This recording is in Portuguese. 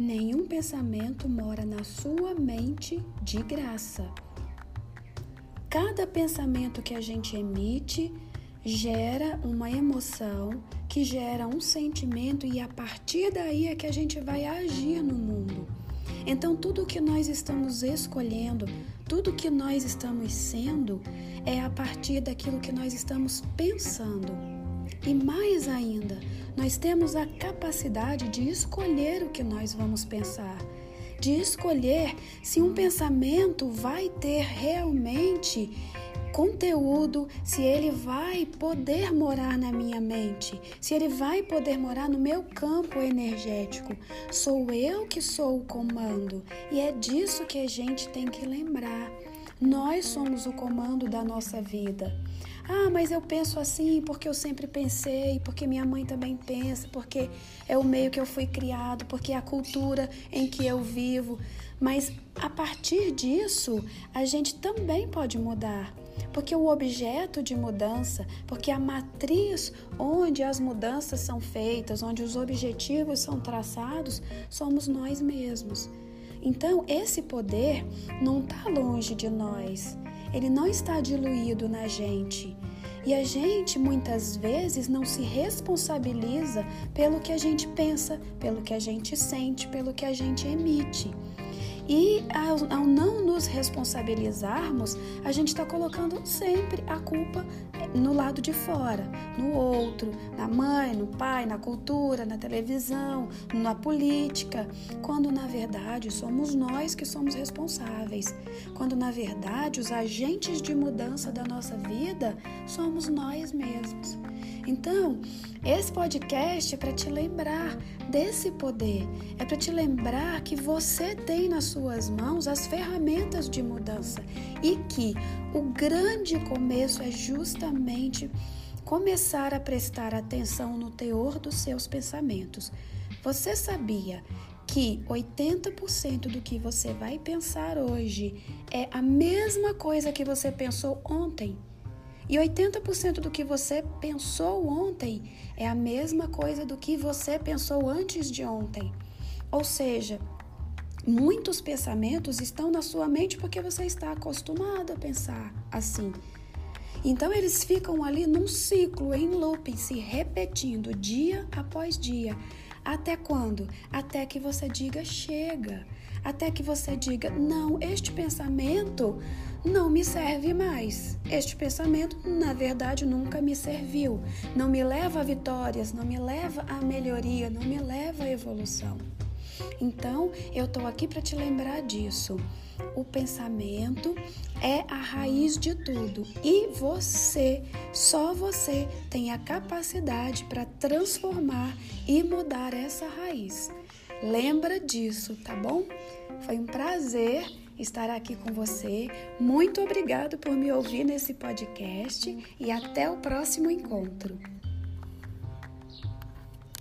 Nenhum pensamento mora na sua mente de graça. Cada pensamento que a gente emite gera uma emoção, que gera um sentimento e a partir daí é que a gente vai agir no mundo. Então, tudo que nós estamos escolhendo, tudo que nós estamos sendo, é a partir daquilo que nós estamos pensando. E mais ainda, nós temos a capacidade de escolher o que nós vamos pensar, de escolher se um pensamento vai ter realmente conteúdo, se ele vai poder morar na minha mente, se ele vai poder morar no meu campo energético. Sou eu que sou o comando e é disso que a gente tem que lembrar. Nós somos o comando da nossa vida. Ah, mas eu penso assim porque eu sempre pensei, porque minha mãe também pensa, porque é o meio que eu fui criado, porque é a cultura em que eu vivo. Mas a partir disso, a gente também pode mudar porque o objeto de mudança, porque a matriz onde as mudanças são feitas, onde os objetivos são traçados, somos nós mesmos. Então, esse poder não está longe de nós, ele não está diluído na gente. E a gente muitas vezes não se responsabiliza pelo que a gente pensa, pelo que a gente sente, pelo que a gente emite. E ao, não nos responsabilizarmos, a gente está colocando sempre a culpa no lado de fora, no outro, na mãe, no pai, na cultura, na televisão, na política, quando na verdade somos nós que somos responsáveis, quando na verdade os agentes de mudança da nossa vida somos nós mesmos. Então, esse podcast é para te lembrar desse poder, é para te lembrar que você tem nas suas mãos as ferramentas de mudança e que o grande começo é justamente começar a prestar atenção no teor dos seus pensamentos. Você sabia que 80% do que você vai pensar hoje é a mesma coisa que você pensou ontem? E 80% do que você pensou ontem é a mesma coisa do que você pensou antes de ontem. Ou seja, muitos pensamentos estão na sua mente porque você está acostumado a pensar assim. Então eles ficam ali num ciclo, em looping, se repetindo dia após dia. Até quando? Até que você diga chega. Até que você diga não, este pensamento não me serve mais. Este pensamento, na verdade, nunca me serviu. Não me leva a vitórias, não me leva a melhoria, não me leva a evolução. Então, eu estou aqui para te lembrar disso. O pensamento é a raiz de tudo e você, só você, tem a capacidade para transformar e mudar essa raiz. Lembra disso, tá bom? Foi um prazer estar aqui com você. Muito obrigado por me ouvir nesse podcast e até o próximo encontro.